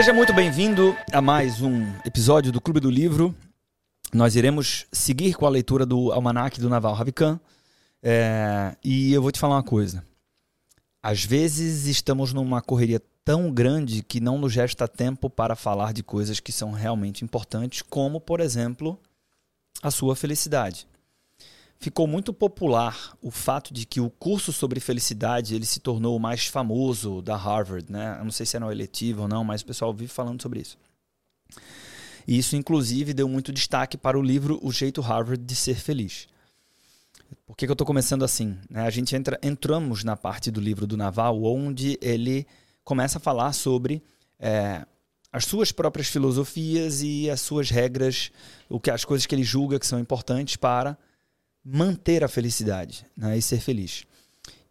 Seja muito bem-vindo a mais um episódio do Clube do Livro. Nós iremos seguir com a leitura do Almanac do Naval Ravikant. É, e eu vou te falar uma coisa. Às vezes estamos numa correria tão grande que não nos resta tempo para falar de coisas que são realmente importantes, como, por exemplo, a sua felicidade. Ficou muito popular o fato de que o curso sobre felicidade ele se tornou o mais famoso da Harvard, né? Eu não sei se era um eletivo ou não, mas o pessoal vive falando sobre isso. E isso, inclusive, deu muito destaque para o livro O Jeito Harvard de Ser Feliz. Por que, que eu estou começando assim? Né? A gente entra, entramos na parte do livro do Naval, onde ele começa a falar sobre é, as suas próprias filosofias e as suas regras, o que as coisas que ele julga que são importantes para manter a felicidade né, e ser feliz.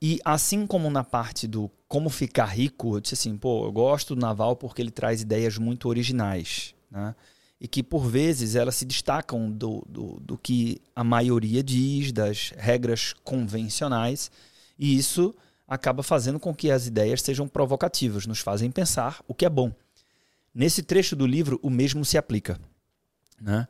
E assim como na parte do como ficar rico, eu disse assim, pô, eu gosto do Naval porque ele traz ideias muito originais, né? E que por vezes elas se destacam do, do, do que a maioria diz, das regras convencionais, e isso acaba fazendo com que as ideias sejam provocativas, nos fazem pensar o que é bom. Nesse trecho do livro, o mesmo se aplica. Né?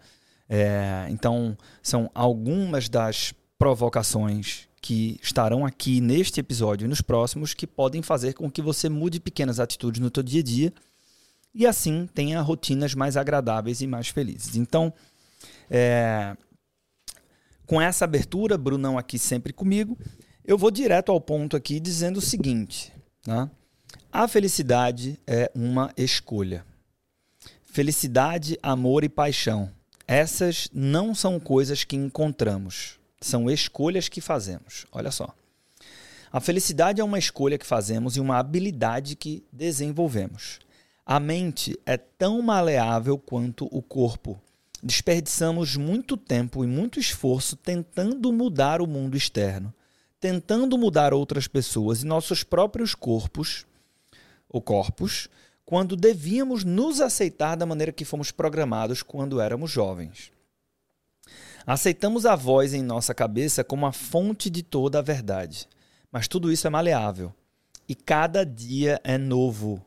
É, então, são algumas das provocações que estarão aqui neste episódio e nos próximos que podem fazer com que você mude pequenas atitudes no seu dia a dia e assim tenha rotinas mais agradáveis e mais felizes. Então, é, com essa abertura, Brunão aqui sempre comigo, eu vou direto ao ponto aqui dizendo o seguinte: né? a felicidade é uma escolha. Felicidade, amor e paixão essas não são coisas que encontramos, são escolhas que fazemos. Olha só. A felicidade é uma escolha que fazemos e uma habilidade que desenvolvemos. A mente é tão maleável quanto o corpo. Desperdiçamos muito tempo e muito esforço tentando mudar o mundo externo, tentando mudar outras pessoas e nossos próprios corpos, ou corpos, quando devíamos nos aceitar da maneira que fomos programados quando éramos jovens. Aceitamos a voz em nossa cabeça como a fonte de toda a verdade. Mas tudo isso é maleável. E cada dia é novo.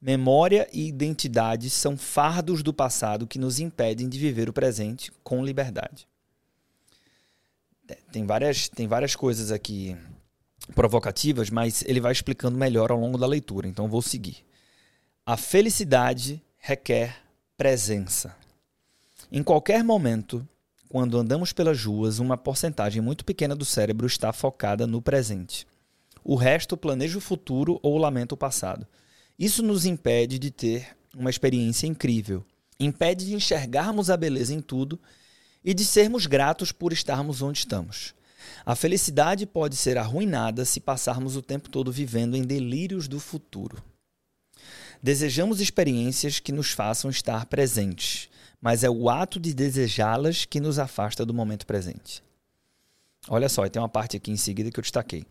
Memória e identidade são fardos do passado que nos impedem de viver o presente com liberdade. Tem várias, tem várias coisas aqui provocativas, mas ele vai explicando melhor ao longo da leitura, então vou seguir. A felicidade requer presença. Em qualquer momento, quando andamos pelas ruas, uma porcentagem muito pequena do cérebro está focada no presente. O resto planeja o futuro ou lamenta o passado. Isso nos impede de ter uma experiência incrível, impede de enxergarmos a beleza em tudo e de sermos gratos por estarmos onde estamos. A felicidade pode ser arruinada se passarmos o tempo todo vivendo em delírios do futuro. Desejamos experiências que nos façam estar presentes, mas é o ato de desejá-las que nos afasta do momento presente. Olha só, tem uma parte aqui em seguida que eu destaquei.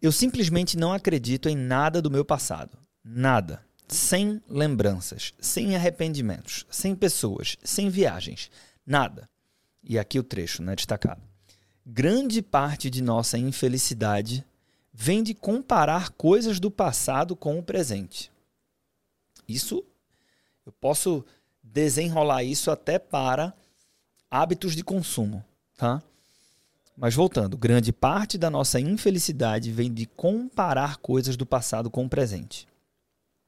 Eu simplesmente não acredito em nada do meu passado. Nada. Sem lembranças, sem arrependimentos, sem pessoas, sem viagens. Nada. E aqui o trecho, né, destacado. Grande parte de nossa infelicidade vem de comparar coisas do passado com o presente. Isso eu posso desenrolar isso até para hábitos de consumo, tá? Mas voltando, grande parte da nossa infelicidade vem de comparar coisas do passado com o presente.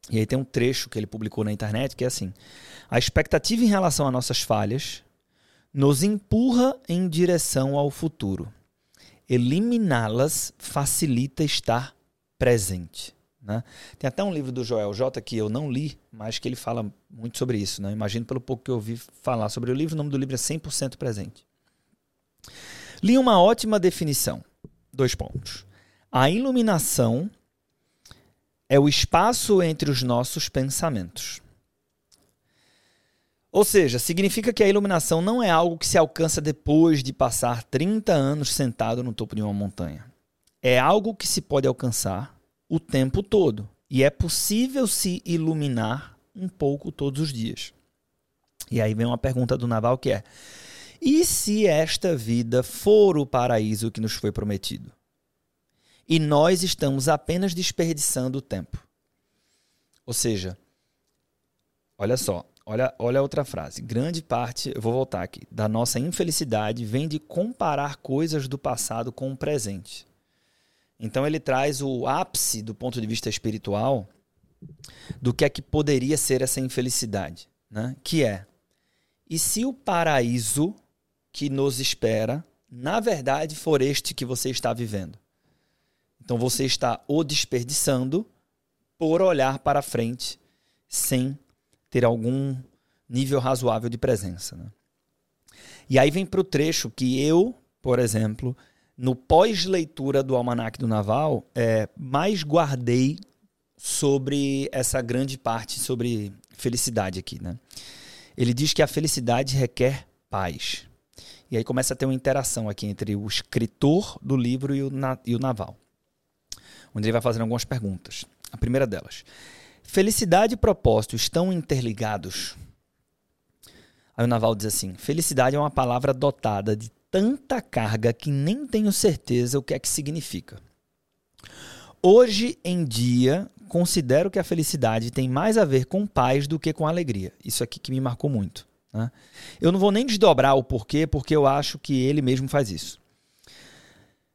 E aí tem um trecho que ele publicou na internet que é assim: a expectativa em relação a nossas falhas nos empurra em direção ao futuro. Eliminá-las facilita estar presente. Né? Tem até um livro do Joel J que eu não li, mas que ele fala muito sobre isso. Né? Imagino pelo pouco que eu ouvi falar sobre o livro, o nome do livro é 100% presente. Li uma ótima definição. Dois pontos. A iluminação é o espaço entre os nossos pensamentos. Ou seja, significa que a iluminação não é algo que se alcança depois de passar 30 anos sentado no topo de uma montanha. É algo que se pode alcançar o tempo todo. E é possível se iluminar um pouco todos os dias. E aí vem uma pergunta do Naval que é: e se esta vida for o paraíso que nos foi prometido? E nós estamos apenas desperdiçando o tempo. Ou seja, olha só, olha, olha outra frase. Grande parte, eu vou voltar aqui, da nossa infelicidade vem de comparar coisas do passado com o presente. Então ele traz o ápice do ponto de vista espiritual do que é que poderia ser essa infelicidade, né? Que é e se o paraíso que nos espera, na verdade, for este que você está vivendo? Então você está o desperdiçando por olhar para frente sem ter algum nível razoável de presença. Né? E aí vem para o trecho que eu, por exemplo, no pós-leitura do Almanac do Naval, é, mais guardei sobre essa grande parte sobre felicidade aqui. Né? Ele diz que a felicidade requer paz. E aí começa a ter uma interação aqui entre o escritor do livro e o, na, e o naval, onde ele vai fazendo algumas perguntas. A primeira delas: felicidade e propósito estão interligados? Aí o naval diz assim: felicidade é uma palavra dotada de tanta carga que nem tenho certeza o que é que significa. Hoje em dia, considero que a felicidade tem mais a ver com paz do que com alegria. Isso aqui que me marcou muito. Né? Eu não vou nem desdobrar o porquê, porque eu acho que ele mesmo faz isso.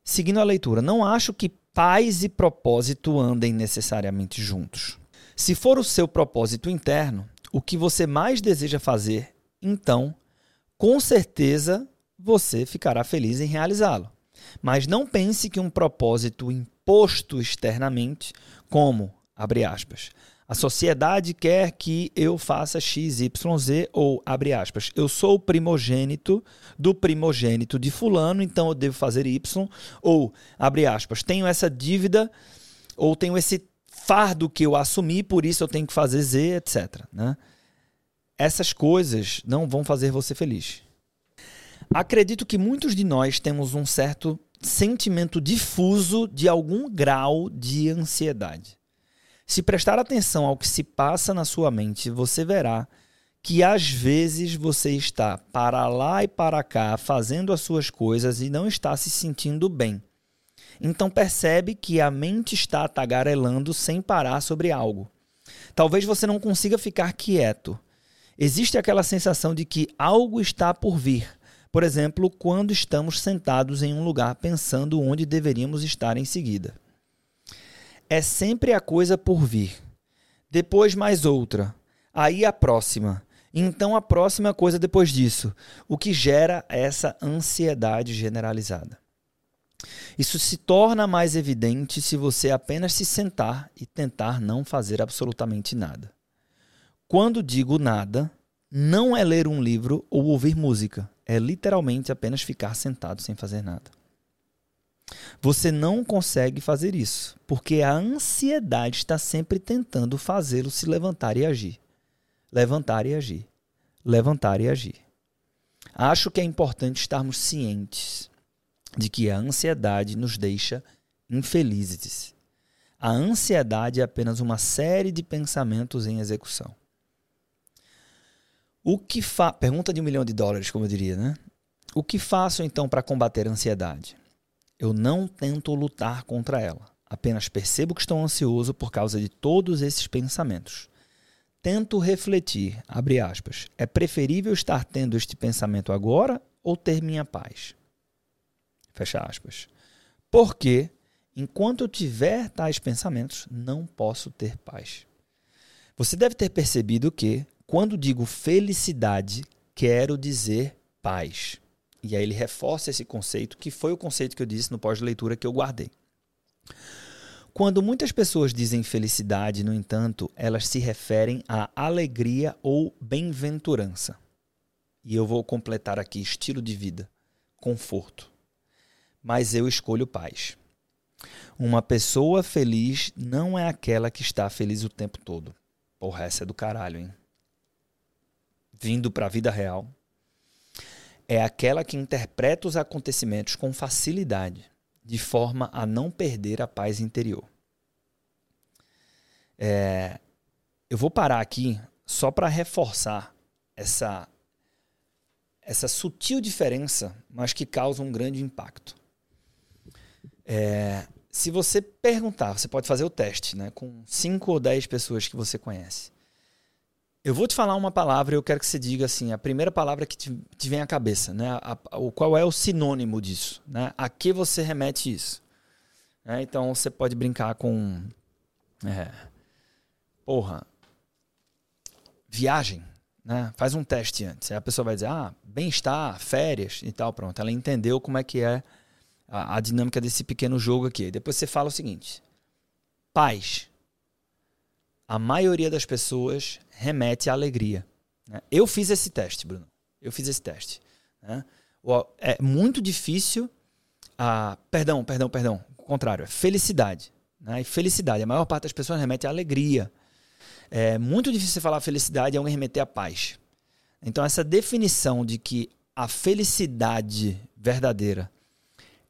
Seguindo a leitura, não acho que paz e propósito andem necessariamente juntos. Se for o seu propósito interno, o que você mais deseja fazer, então, com certeza você ficará feliz em realizá-lo. Mas não pense que um propósito imposto externamente, como abre aspas. A sociedade quer que eu faça X, Y, Z, ou, abre aspas, eu sou o primogênito do primogênito de fulano, então eu devo fazer Y, ou, abre aspas, tenho essa dívida, ou tenho esse fardo que eu assumi, por isso eu tenho que fazer Z, etc. Né? Essas coisas não vão fazer você feliz. Acredito que muitos de nós temos um certo sentimento difuso de algum grau de ansiedade. Se prestar atenção ao que se passa na sua mente, você verá que às vezes você está para lá e para cá fazendo as suas coisas e não está se sentindo bem. Então percebe que a mente está tagarelando sem parar sobre algo. Talvez você não consiga ficar quieto. Existe aquela sensação de que algo está por vir. Por exemplo, quando estamos sentados em um lugar pensando onde deveríamos estar em seguida é sempre a coisa por vir. Depois mais outra. Aí a próxima. Então a próxima coisa depois disso. O que gera essa ansiedade generalizada. Isso se torna mais evidente se você apenas se sentar e tentar não fazer absolutamente nada. Quando digo nada, não é ler um livro ou ouvir música, é literalmente apenas ficar sentado sem fazer nada. Você não consegue fazer isso, porque a ansiedade está sempre tentando fazê-lo se levantar e agir. Levantar e agir. Levantar e agir. Acho que é importante estarmos cientes de que a ansiedade nos deixa infelizes. A ansiedade é apenas uma série de pensamentos em execução. O que fa... Pergunta de um milhão de dólares, como eu diria, né? O que faço então para combater a ansiedade? Eu não tento lutar contra ela. Apenas percebo que estou ansioso por causa de todos esses pensamentos. Tento refletir, abre aspas, é preferível estar tendo este pensamento agora ou ter minha paz? Fecha aspas. Porque, enquanto eu tiver tais pensamentos, não posso ter paz. Você deve ter percebido que, quando digo felicidade, quero dizer paz. E aí ele reforça esse conceito, que foi o conceito que eu disse no pós-leitura que eu guardei. Quando muitas pessoas dizem felicidade, no entanto, elas se referem à alegria ou bem-venturança. E eu vou completar aqui estilo de vida, conforto. Mas eu escolho paz. Uma pessoa feliz não é aquela que está feliz o tempo todo. Porra, essa é do caralho, hein? Vindo para a vida real, é aquela que interpreta os acontecimentos com facilidade, de forma a não perder a paz interior. É, eu vou parar aqui só para reforçar essa, essa sutil diferença, mas que causa um grande impacto. É, se você perguntar, você pode fazer o teste né, com 5 ou 10 pessoas que você conhece. Eu vou te falar uma palavra e eu quero que você diga assim, a primeira palavra que te, te vem à cabeça, né? A, a, o, qual é o sinônimo disso, né? A que você remete isso? É, então você pode brincar com, é, porra, viagem, né? Faz um teste antes. Aí a pessoa vai dizer, ah, bem-estar, férias e tal, pronto. Ela entendeu como é que é a, a dinâmica desse pequeno jogo aqui. Depois você fala o seguinte, paz. A maioria das pessoas remete à alegria. Né? Eu fiz esse teste, Bruno. Eu fiz esse teste. Né? É muito difícil. A, perdão, perdão, perdão. O contrário, é felicidade. Né? E felicidade. A maior parte das pessoas remete à alegria. É muito difícil falar felicidade e alguém remeter à paz. Então, essa definição de que a felicidade verdadeira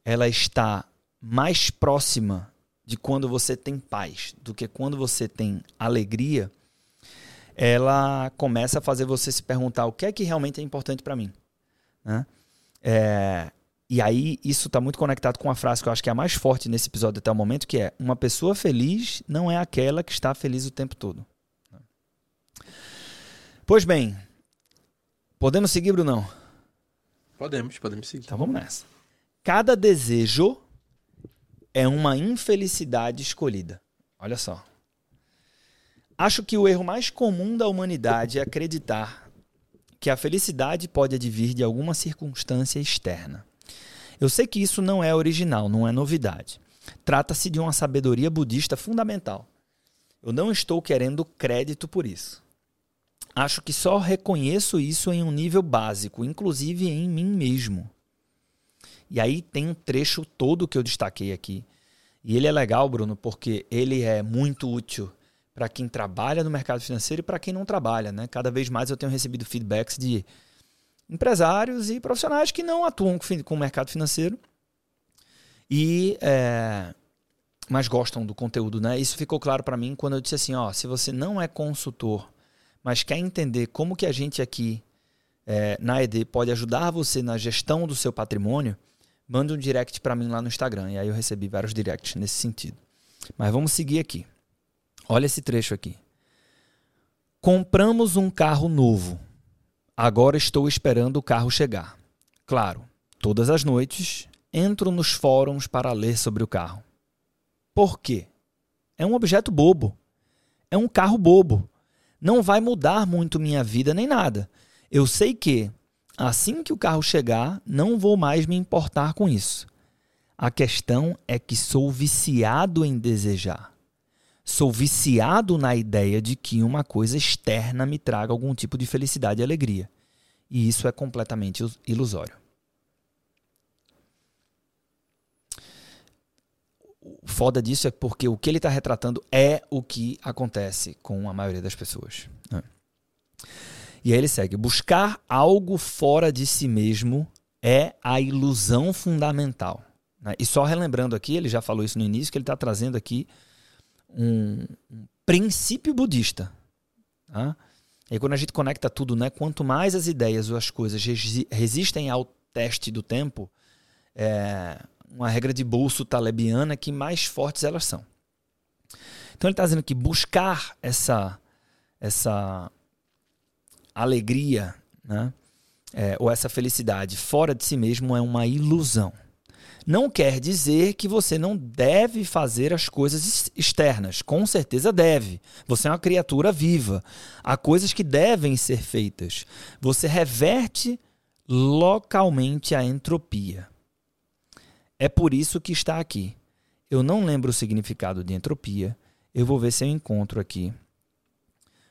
ela está mais próxima de quando você tem paz do que quando você tem alegria, ela começa a fazer você se perguntar o que é que realmente é importante para mim. Né? É, e aí isso está muito conectado com a frase que eu acho que é a mais forte nesse episódio até o momento, que é uma pessoa feliz não é aquela que está feliz o tempo todo. Pois bem, podemos seguir, Brunão? Podemos, podemos seguir. Então vamos nessa. Cada desejo é uma infelicidade escolhida. Olha só. Acho que o erro mais comum da humanidade é acreditar que a felicidade pode advir de alguma circunstância externa. Eu sei que isso não é original, não é novidade. Trata-se de uma sabedoria budista fundamental. Eu não estou querendo crédito por isso. Acho que só reconheço isso em um nível básico, inclusive em mim mesmo. E aí tem um trecho todo que eu destaquei aqui. E ele é legal, Bruno, porque ele é muito útil para quem trabalha no mercado financeiro e para quem não trabalha. Né? Cada vez mais eu tenho recebido feedbacks de empresários e profissionais que não atuam com o mercado financeiro e é, mas gostam do conteúdo, né? Isso ficou claro para mim quando eu disse assim, ó, se você não é consultor mas quer entender como que a gente aqui é, na ED pode ajudar você na gestão do seu patrimônio, manda um direct para mim lá no Instagram. E aí eu recebi vários directs nesse sentido. Mas vamos seguir aqui. Olha esse trecho aqui. Compramos um carro novo. Agora estou esperando o carro chegar. Claro, todas as noites entro nos fóruns para ler sobre o carro. Por quê? É um objeto bobo. É um carro bobo não vai mudar muito minha vida nem nada. Eu sei que, assim que o carro chegar, não vou mais me importar com isso. A questão é que sou viciado em desejar. Sou viciado na ideia de que uma coisa externa me traga algum tipo de felicidade e alegria. E isso é completamente ilusório. o foda disso é porque o que ele está retratando é o que acontece com a maioria das pessoas. Né? E aí ele segue: buscar algo fora de si mesmo é a ilusão fundamental. Né? E só relembrando aqui, ele já falou isso no início, que ele está trazendo aqui um, um, princípio budista. Tá? E quando a gente conecta tudo, né, quanto mais as ideias ou as coisas resistem ao teste do tempo, é, uma regra de bolso talebiana que mais fortes elas são. Então ele está dizendo que buscar essa, essa alegria né, é, ou essa felicidade fora de si mesmo é uma ilusão. Não quer dizer que você não deve fazer as coisas externas. Com certeza deve. Você é uma criatura viva. Há coisas que devem ser feitas. Você reverte localmente a entropia. É por isso que está aqui. Eu não lembro o significado de entropia. Eu vou ver se eu encontro aqui.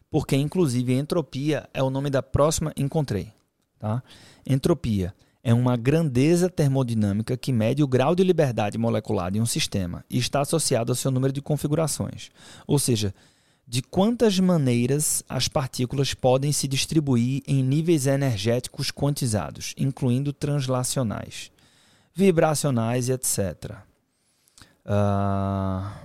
Porque, inclusive, entropia é o nome da próxima. Encontrei. Tá? Entropia é uma grandeza termodinâmica que mede o grau de liberdade molecular de um sistema e está associado ao seu número de configurações. Ou seja, de quantas maneiras as partículas podem se distribuir em níveis energéticos quantizados, incluindo translacionais vibracionais e etc. Uh... Ah,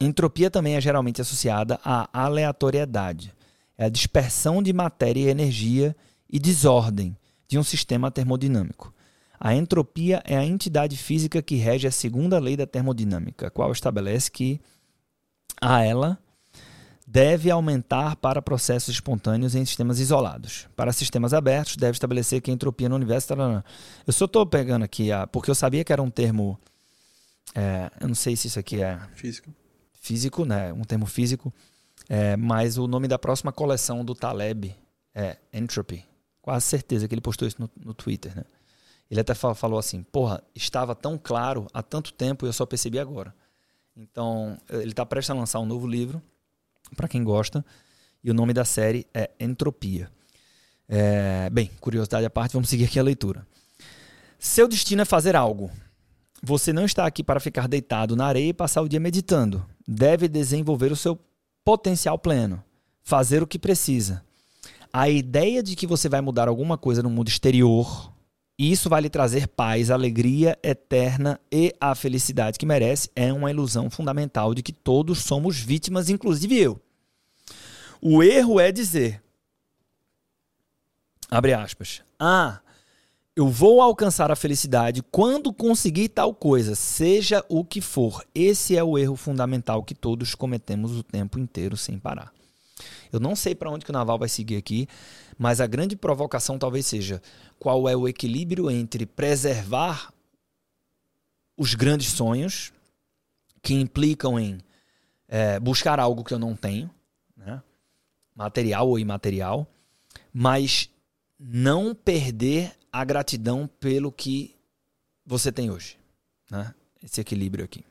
entropia também é geralmente associada à aleatoriedade, é a dispersão de matéria e energia e desordem de um sistema termodinâmico. A entropia é a entidade física que rege a segunda lei da termodinâmica, a qual estabelece que a ela deve aumentar para processos espontâneos em sistemas isolados. Para sistemas abertos, deve estabelecer que a entropia no universo. Tarará. Eu só estou pegando aqui, a, porque eu sabia que era um termo. É, eu não sei se isso aqui é. Físico. Físico, né? Um termo físico. É, mas o nome da próxima coleção do Taleb é Entropy. Quase certeza que ele postou isso no, no Twitter, né? Ele até falou assim: Porra, estava tão claro há tanto tempo e eu só percebi agora. Então, ele está prestes a lançar um novo livro, para quem gosta, e o nome da série é Entropia. É, bem, curiosidade à parte, vamos seguir aqui a leitura. Seu destino é fazer algo. Você não está aqui para ficar deitado na areia e passar o dia meditando. Deve desenvolver o seu potencial pleno, fazer o que precisa. A ideia de que você vai mudar alguma coisa no mundo exterior isso vai lhe trazer paz, alegria eterna e a felicidade que merece. É uma ilusão fundamental de que todos somos vítimas, inclusive eu. O erro é dizer, abre aspas, ah, eu vou alcançar a felicidade quando conseguir tal coisa, seja o que for. Esse é o erro fundamental que todos cometemos o tempo inteiro sem parar. Eu não sei para onde que o Naval vai seguir aqui, mas a grande provocação talvez seja qual é o equilíbrio entre preservar os grandes sonhos, que implicam em é, buscar algo que eu não tenho, né? material ou imaterial, mas não perder a gratidão pelo que você tem hoje. Né? Esse equilíbrio aqui.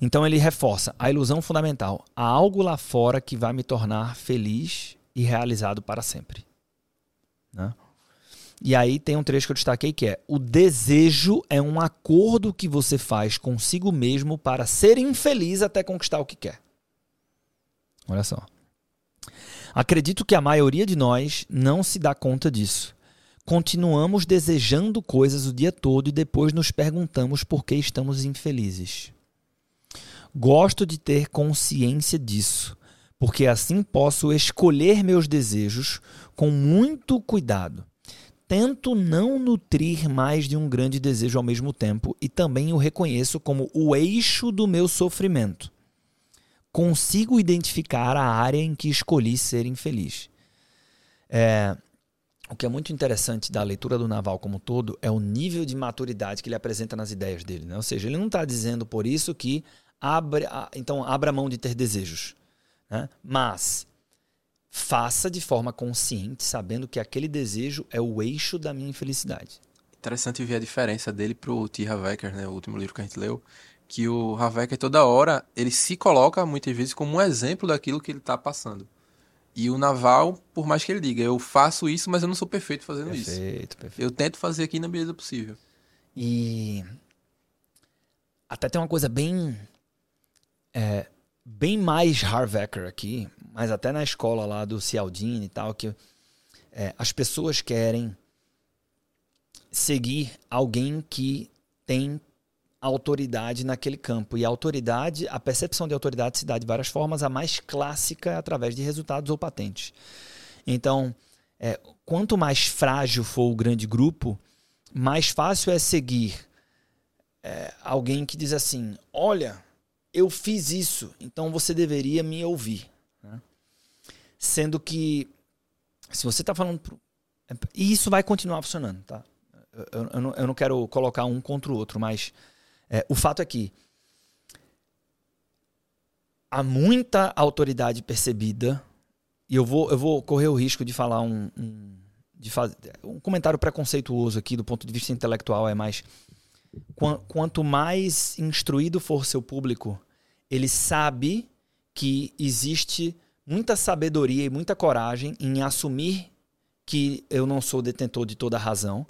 Então ele reforça a ilusão fundamental. Há algo lá fora que vai me tornar feliz e realizado para sempre. Né? E aí tem um trecho que eu destaquei que é: o desejo é um acordo que você faz consigo mesmo para ser infeliz até conquistar o que quer. Olha só. Acredito que a maioria de nós não se dá conta disso. Continuamos desejando coisas o dia todo e depois nos perguntamos por que estamos infelizes. Gosto de ter consciência disso, porque assim posso escolher meus desejos com muito cuidado. Tento não nutrir mais de um grande desejo ao mesmo tempo e também o reconheço como o eixo do meu sofrimento. Consigo identificar a área em que escolhi ser infeliz. É, o que é muito interessante da leitura do Naval como todo é o nível de maturidade que ele apresenta nas ideias dele. Né? Ou seja, ele não está dizendo por isso que abre, então abra mão de ter desejos. Né? Mas faça de forma consciente, sabendo que aquele desejo é o eixo da minha infelicidade. Interessante ver a diferença dele pro T. Havecker, né, o último livro que a gente leu, que o Havecker toda hora ele se coloca muitas vezes como um exemplo daquilo que ele está passando. E o Naval, por mais que ele diga, eu faço isso, mas eu não sou perfeito fazendo perfeito, isso. Perfeito, perfeito. Eu tento fazer aqui na medida possível. E até tem uma coisa bem é, bem mais Harvecker aqui, mas até na escola lá do Cialdini e tal, que é, as pessoas querem seguir alguém que tem autoridade naquele campo. E a autoridade, a percepção de autoridade se dá de várias formas. A mais clássica é através de resultados ou patentes. Então, é, quanto mais frágil for o grande grupo, mais fácil é seguir é, alguém que diz assim: olha, eu fiz isso, então você deveria me ouvir. Né? Sendo que, se você está falando. Pro... E isso vai continuar funcionando, tá? Eu, eu, não, eu não quero colocar um contra o outro, mas é, o fato é que há muita autoridade percebida, e eu vou, eu vou correr o risco de falar um, um, de fazer, um comentário preconceituoso aqui do ponto de vista intelectual, é mais. Quanto mais instruído for seu público, ele sabe que existe muita sabedoria e muita coragem em assumir que eu não sou detentor de toda a razão.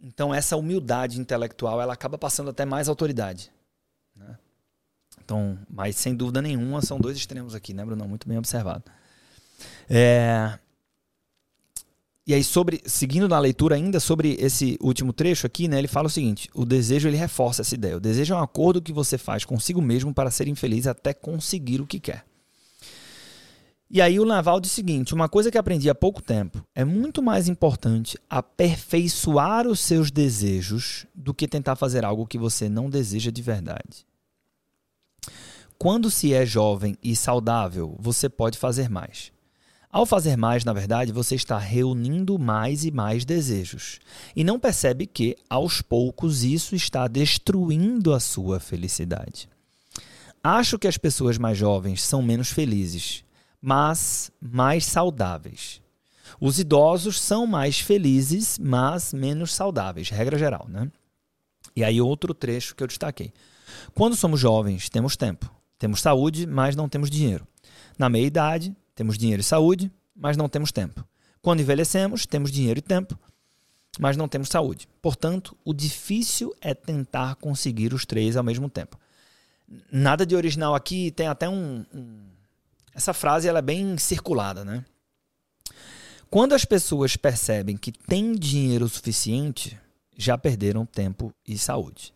Então essa humildade intelectual ela acaba passando até mais autoridade. Né? Então, mas sem dúvida nenhuma são dois extremos aqui, né, Bruno? Muito bem observado. É, e aí, sobre, seguindo na leitura ainda sobre esse último trecho aqui, né, ele fala o seguinte: o desejo ele reforça essa ideia. O desejo é um acordo que você faz consigo mesmo para ser infeliz até conseguir o que quer. E aí o Naval diz o seguinte: uma coisa que aprendi há pouco tempo é muito mais importante aperfeiçoar os seus desejos do que tentar fazer algo que você não deseja de verdade. quando se é jovem e saudável, você pode fazer mais. Ao fazer mais, na verdade, você está reunindo mais e mais desejos. E não percebe que, aos poucos, isso está destruindo a sua felicidade. Acho que as pessoas mais jovens são menos felizes, mas mais saudáveis. Os idosos são mais felizes, mas menos saudáveis, regra geral, né? E aí outro trecho que eu destaquei. Quando somos jovens, temos tempo, temos saúde, mas não temos dinheiro. Na meia idade, temos dinheiro e saúde, mas não temos tempo. Quando envelhecemos, temos dinheiro e tempo, mas não temos saúde. Portanto, o difícil é tentar conseguir os três ao mesmo tempo. Nada de original aqui, tem até um. um... Essa frase ela é bem circulada, né? Quando as pessoas percebem que têm dinheiro suficiente, já perderam tempo e saúde.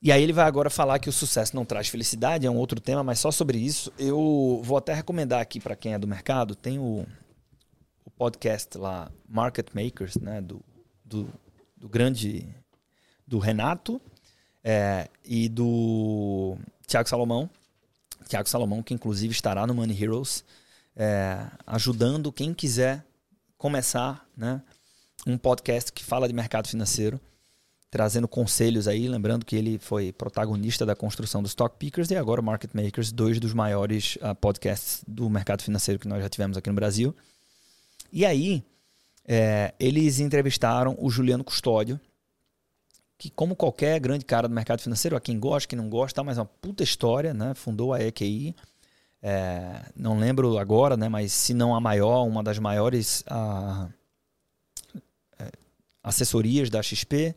E aí ele vai agora falar que o sucesso não traz felicidade, é um outro tema, mas só sobre isso. Eu vou até recomendar aqui para quem é do mercado, tem o, o, podcast lá, Market Makers, né, do, do, do grande, do Renato é, e do Tiago Salomão. Tiago Salomão, que inclusive estará no Money Heroes, é, ajudando quem quiser começar né, um podcast que fala de mercado financeiro trazendo conselhos aí, lembrando que ele foi protagonista da construção do Stock Pickers e agora Market Makers, dois dos maiores uh, podcasts do mercado financeiro que nós já tivemos aqui no Brasil. E aí, é, eles entrevistaram o Juliano Custódio, que como qualquer grande cara do mercado financeiro, a quem gosta, quem não gosta, mas é uma puta história, né? Fundou a EQI, é, não lembro agora, né? Mas se não a maior, uma das maiores uh, assessorias da XP,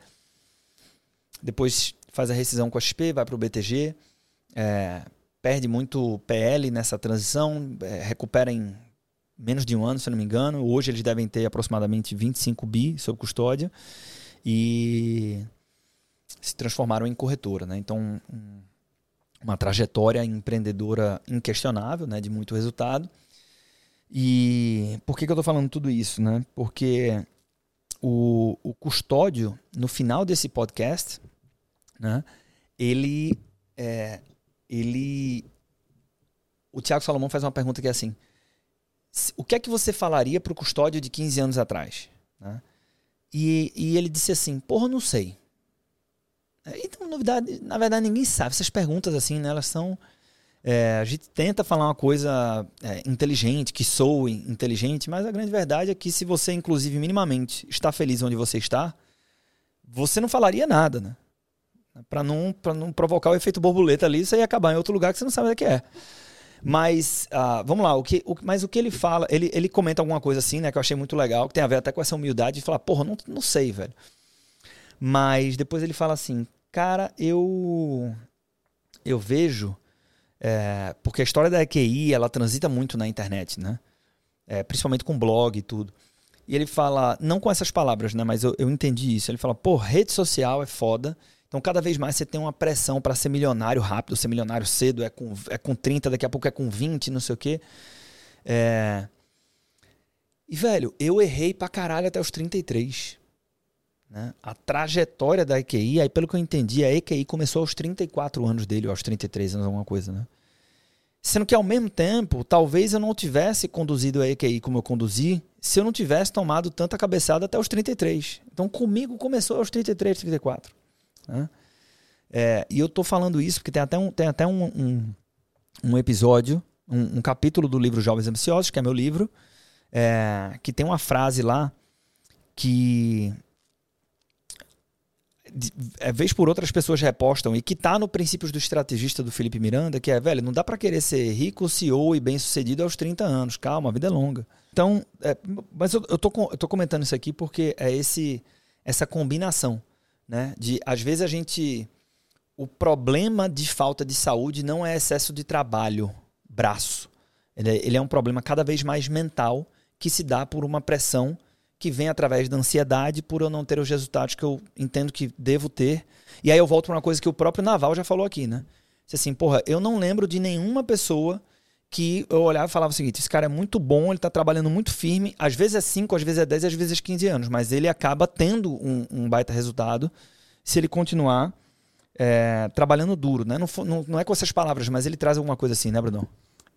depois faz a rescisão com a XP, vai para o BTG, é, perde muito PL nessa transição, é, recupera em menos de um ano, se não me engano. Hoje eles devem ter aproximadamente 25 bi sob custódia e se transformaram em corretora. Né? Então, um, uma trajetória empreendedora inquestionável, né? de muito resultado. E por que, que eu estou falando tudo isso? Né? Porque o, o custódio, no final desse podcast, né? Ele, é, ele, o Tiago Salomão faz uma pergunta que é assim: o que é que você falaria para o custódio de 15 anos atrás? Né? E, e ele disse assim: porra, não sei. Então, novidade, na verdade, ninguém sabe. Essas perguntas, assim, né, elas são. É, a gente tenta falar uma coisa é, inteligente, que soe inteligente, mas a grande verdade é que se você, inclusive, minimamente está feliz onde você está, você não falaria nada, né? Para não, não provocar o efeito borboleta ali, isso aí acabar em outro lugar que você não sabe o que é. Mas, uh, vamos lá, o que, o, mas o que ele fala, ele, ele comenta alguma coisa assim, né, que eu achei muito legal, que tem a ver até com essa humildade de falar, porra, não, não sei, velho. Mas depois ele fala assim, cara, eu eu vejo, é, porque a história da EQI, ela transita muito na internet, né? É, principalmente com blog e tudo. E ele fala, não com essas palavras, né, mas eu, eu entendi isso. Ele fala, pô, rede social é foda, então, cada vez mais você tem uma pressão para ser milionário rápido, ser milionário cedo, é com, é com 30, daqui a pouco é com 20, não sei o quê. É... E, velho, eu errei pra caralho até os 33. Né? A trajetória da EQI, aí pelo que eu entendi, a EQI começou aos 34 anos dele, ou aos 33 anos, alguma coisa, né? Sendo que ao mesmo tempo, talvez eu não tivesse conduzido a EQI como eu conduzi se eu não tivesse tomado tanta cabeçada até os 33. Então comigo começou aos 33, 34. Né? É, e eu estou falando isso porque tem até um, tem até um, um, um episódio, um, um, capítulo do livro Jovens Ambiciosos, que é meu livro, é, que tem uma frase lá que é, vez por outras pessoas repostam e que está no Princípios do Estrategista do Felipe Miranda, que é, velho, não dá para querer ser rico, CEO e bem-sucedido aos 30 anos. Calma, a vida é longa. Então, é, mas eu, eu, tô, eu tô comentando isso aqui porque é esse essa combinação né? De às vezes a gente o problema de falta de saúde não é excesso de trabalho, braço. Ele é, ele é um problema cada vez mais mental que se dá por uma pressão que vem através da ansiedade por eu não ter os resultados que eu entendo que devo ter. E aí eu volto para uma coisa que o próprio Naval já falou aqui, né? Assim, porra, eu não lembro de nenhuma pessoa que eu olhava e falava o seguinte: esse cara é muito bom, ele está trabalhando muito firme, às vezes é 5, às vezes é 10, às vezes é 15 anos, mas ele acaba tendo um, um baita resultado se ele continuar é, trabalhando duro, né? Não, não, não, é com essas palavras, mas ele traz alguma coisa assim, né, Bruno?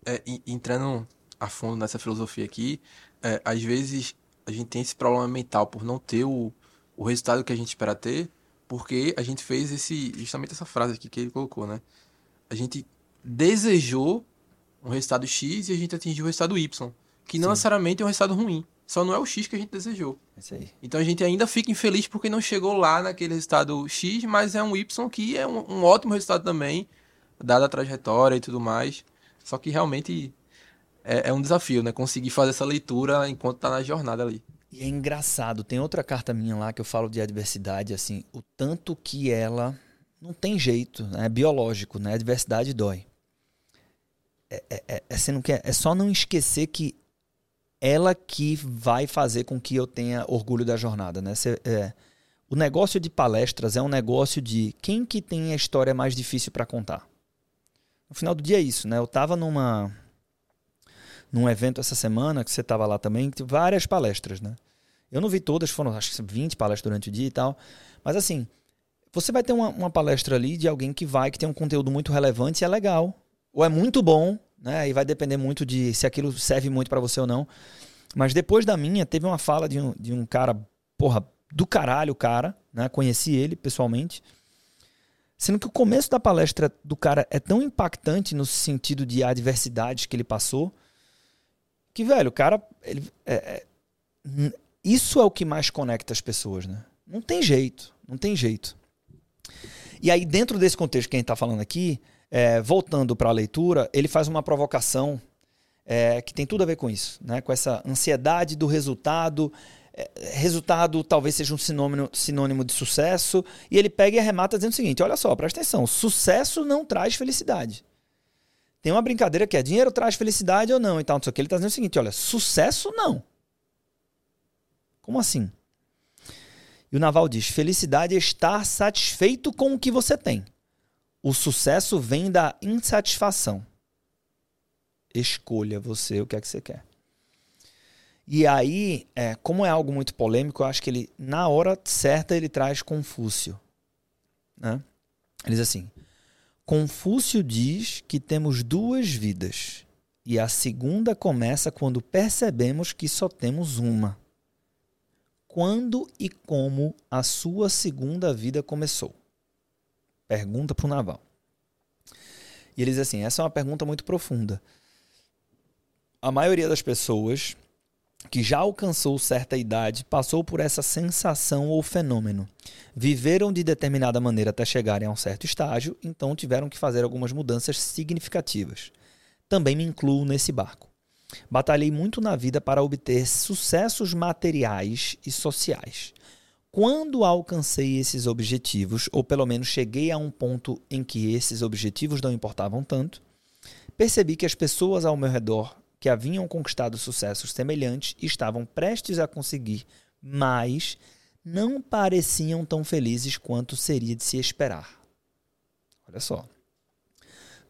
É, entrando a fundo nessa filosofia aqui, é, às vezes a gente tem esse problema mental por não ter o, o resultado que a gente espera ter, porque a gente fez esse justamente essa frase aqui que ele colocou, né? A gente desejou um resultado X e a gente atingiu o resultado Y, que não Sim. necessariamente é um resultado ruim, só não é o X que a gente desejou. Então a gente ainda fica infeliz porque não chegou lá naquele resultado X, mas é um Y que é um, um ótimo resultado também, dada a trajetória e tudo mais. Só que realmente é, é um desafio, né? Conseguir fazer essa leitura enquanto tá na jornada ali. E é engraçado, tem outra carta minha lá que eu falo de adversidade, assim, o tanto que ela não tem jeito, né? é biológico, né? A adversidade dói. É, é, é, é, não quer, é só não esquecer que ela que vai fazer com que eu tenha orgulho da jornada, né? Cê, é, o negócio de palestras é um negócio de quem que tem a história mais difícil para contar. No final do dia é isso, né? Eu tava numa num evento essa semana, que você estava lá também, várias palestras, né? Eu não vi todas, foram acho que 20 palestras durante o dia e tal. Mas assim, você vai ter uma, uma palestra ali de alguém que vai, que tem um conteúdo muito relevante e é legal. Ou é muito bom, né? E vai depender muito de se aquilo serve muito para você ou não. Mas depois da minha, teve uma fala de um, de um cara, porra, do caralho, cara, né? Conheci ele pessoalmente. Sendo que o começo da palestra do cara é tão impactante no sentido de adversidades que ele passou, que, velho, o cara. Ele, é, é, isso é o que mais conecta as pessoas, né? Não tem jeito, não tem jeito. E aí, dentro desse contexto que a gente está falando aqui, é, voltando para a leitura, ele faz uma provocação é, que tem tudo a ver com isso, né? com essa ansiedade do resultado. É, resultado talvez seja um sinônimo, sinônimo de sucesso. E ele pega e arremata dizendo o seguinte: olha só, presta atenção, sucesso não traz felicidade. Tem uma brincadeira que é dinheiro traz felicidade ou não. Então, não sei o que. Ele está dizendo o seguinte: olha, sucesso não. Como assim? E o Naval diz: felicidade é estar satisfeito com o que você tem. O sucesso vem da insatisfação. Escolha você o que é que você quer. E aí, é, como é algo muito polêmico, eu acho que ele, na hora certa, ele traz Confúcio. Né? Ele diz assim: Confúcio diz que temos duas vidas, e a segunda começa quando percebemos que só temos uma. Quando e como a sua segunda vida começou? Pergunta para o Naval. E ele diz assim: essa é uma pergunta muito profunda. A maioria das pessoas que já alcançou certa idade passou por essa sensação ou fenômeno. Viveram de determinada maneira até chegarem a um certo estágio, então tiveram que fazer algumas mudanças significativas. Também me incluo nesse barco. Batalhei muito na vida para obter sucessos materiais e sociais. Quando alcancei esses objetivos, ou pelo menos cheguei a um ponto em que esses objetivos não importavam tanto, percebi que as pessoas ao meu redor que haviam conquistado sucessos semelhantes estavam prestes a conseguir mais, não pareciam tão felizes quanto seria de se esperar. Olha só.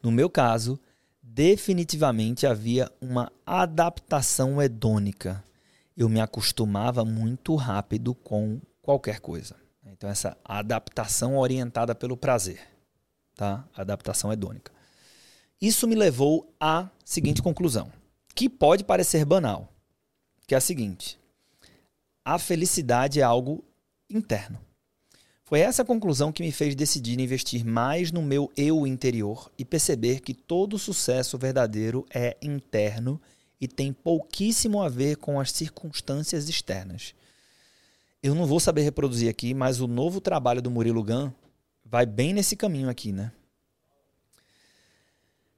No meu caso, definitivamente havia uma adaptação hedônica. Eu me acostumava muito rápido com qualquer coisa. Então, essa adaptação orientada pelo prazer. Tá? Adaptação hedônica. Isso me levou à seguinte conclusão que pode parecer banal, que é a seguinte: a felicidade é algo interno. Foi essa conclusão que me fez decidir investir mais no meu eu interior e perceber que todo sucesso verdadeiro é interno e tem pouquíssimo a ver com as circunstâncias externas. Eu não vou saber reproduzir aqui, mas o novo trabalho do Murilo Gun vai bem nesse caminho aqui, né?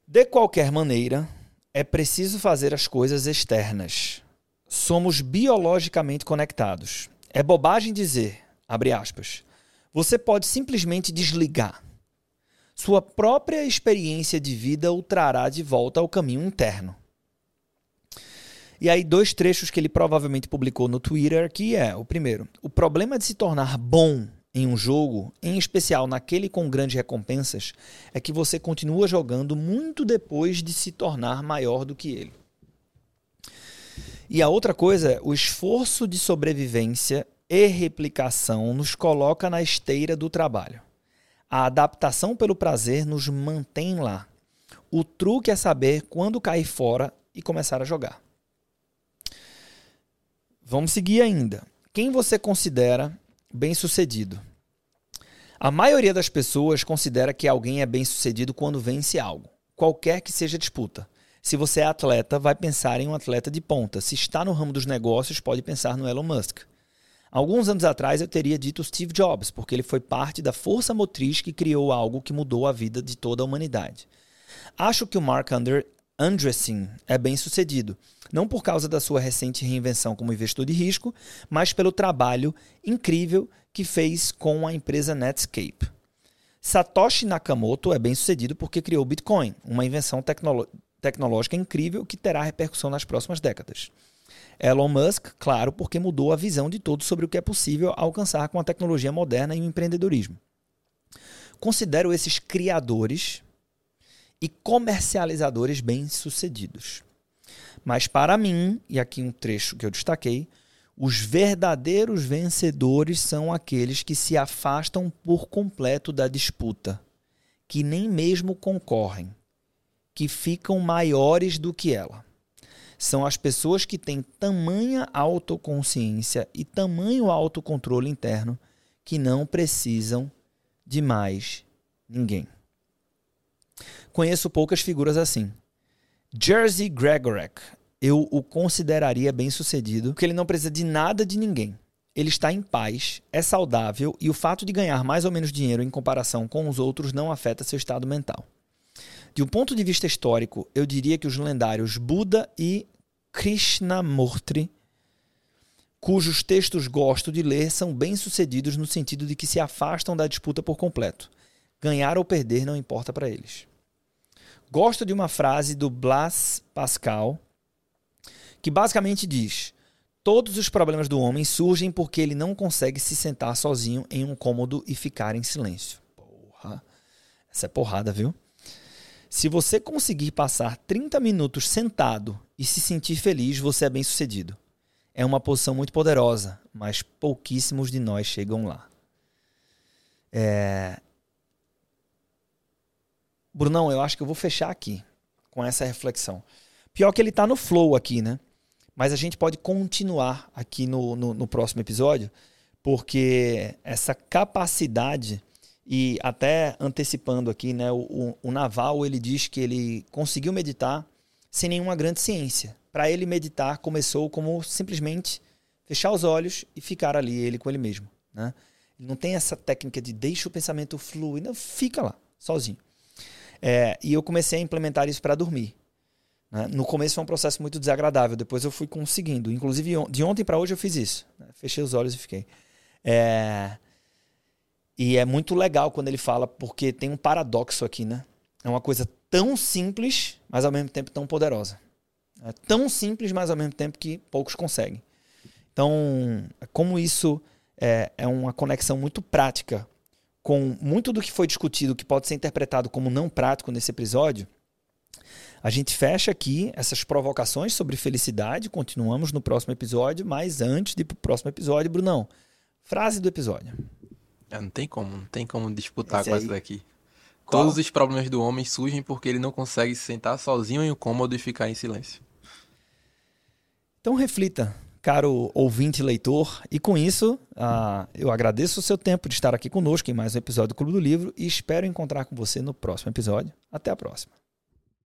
De qualquer maneira, é preciso fazer as coisas externas. Somos biologicamente conectados. É bobagem dizer, abre aspas, você pode simplesmente desligar. Sua própria experiência de vida o trará de volta ao caminho interno. E aí, dois trechos que ele provavelmente publicou no Twitter aqui é: o primeiro, o problema de se tornar bom em um jogo, em especial naquele com grandes recompensas, é que você continua jogando muito depois de se tornar maior do que ele. E a outra coisa o esforço de sobrevivência e replicação nos coloca na esteira do trabalho. A adaptação pelo prazer nos mantém lá. O truque é saber quando cair fora e começar a jogar. Vamos seguir ainda. Quem você considera bem-sucedido? A maioria das pessoas considera que alguém é bem-sucedido quando vence algo, qualquer que seja a disputa. Se você é atleta, vai pensar em um atleta de ponta. Se está no ramo dos negócios, pode pensar no Elon Musk. Alguns anos atrás eu teria dito Steve Jobs, porque ele foi parte da força motriz que criou algo que mudou a vida de toda a humanidade. Acho que o Mark Under Andreessen é bem sucedido, não por causa da sua recente reinvenção como investidor de risco, mas pelo trabalho incrível que fez com a empresa Netscape. Satoshi Nakamoto é bem sucedido porque criou o Bitcoin, uma invenção tecnológica incrível que terá repercussão nas próximas décadas. Elon Musk, claro, porque mudou a visão de todos sobre o que é possível alcançar com a tecnologia moderna e o empreendedorismo. Considero esses criadores e comercializadores bem-sucedidos. Mas para mim, e aqui um trecho que eu destaquei, os verdadeiros vencedores são aqueles que se afastam por completo da disputa, que nem mesmo concorrem, que ficam maiores do que ela. São as pessoas que têm tamanha autoconsciência e tamanho autocontrole interno que não precisam de mais ninguém. Conheço poucas figuras assim. Jersey Gregorek, eu o consideraria bem sucedido, porque ele não precisa de nada de ninguém. Ele está em paz, é saudável e o fato de ganhar mais ou menos dinheiro em comparação com os outros não afeta seu estado mental. De um ponto de vista histórico, eu diria que os lendários Buda e Krishnamurti, cujos textos gosto de ler, são bem-sucedidos no sentido de que se afastam da disputa por completo. Ganhar ou perder não importa para eles. Gosto de uma frase do Blas Pascal, que basicamente diz: Todos os problemas do homem surgem porque ele não consegue se sentar sozinho em um cômodo e ficar em silêncio. Porra. Essa é porrada, viu? Se você conseguir passar 30 minutos sentado e se sentir feliz, você é bem sucedido. É uma posição muito poderosa, mas pouquíssimos de nós chegam lá. É... Brunão, eu acho que eu vou fechar aqui com essa reflexão. Pior que ele está no flow aqui, né? Mas a gente pode continuar aqui no, no, no próximo episódio, porque essa capacidade e até antecipando aqui, né, o, o, Naval ele diz que ele conseguiu meditar sem nenhuma grande ciência. Para ele meditar começou como simplesmente fechar os olhos e ficar ali ele com ele mesmo, né? Ele não tem essa técnica de deixa o pensamento fluir, não fica lá sozinho. É, e eu comecei a implementar isso para dormir. Né? No começo foi um processo muito desagradável, depois eu fui conseguindo. Inclusive de ontem para hoje eu fiz isso. Né? Fechei os olhos e fiquei. É, e é muito legal quando ele fala, porque tem um paradoxo aqui, né? É uma coisa tão simples, mas ao mesmo tempo tão poderosa. É tão simples, mas ao mesmo tempo que poucos conseguem. Então, como isso é, é uma conexão muito prática com muito do que foi discutido, que pode ser interpretado como não prático nesse episódio, a gente fecha aqui essas provocações sobre felicidade. Continuamos no próximo episódio, mas antes de ir para o próximo episódio, Brunão, frase do episódio. É, não tem como, não tem como disputar Esse com aí. essa daqui. Qual? Todos os problemas do homem surgem porque ele não consegue se sentar sozinho em um cômodo e ficar em silêncio. Então reflita, caro ouvinte leitor, e com isso uh, eu agradeço o seu tempo de estar aqui conosco em mais um episódio do Clube do Livro e espero encontrar com você no próximo episódio. Até a próxima.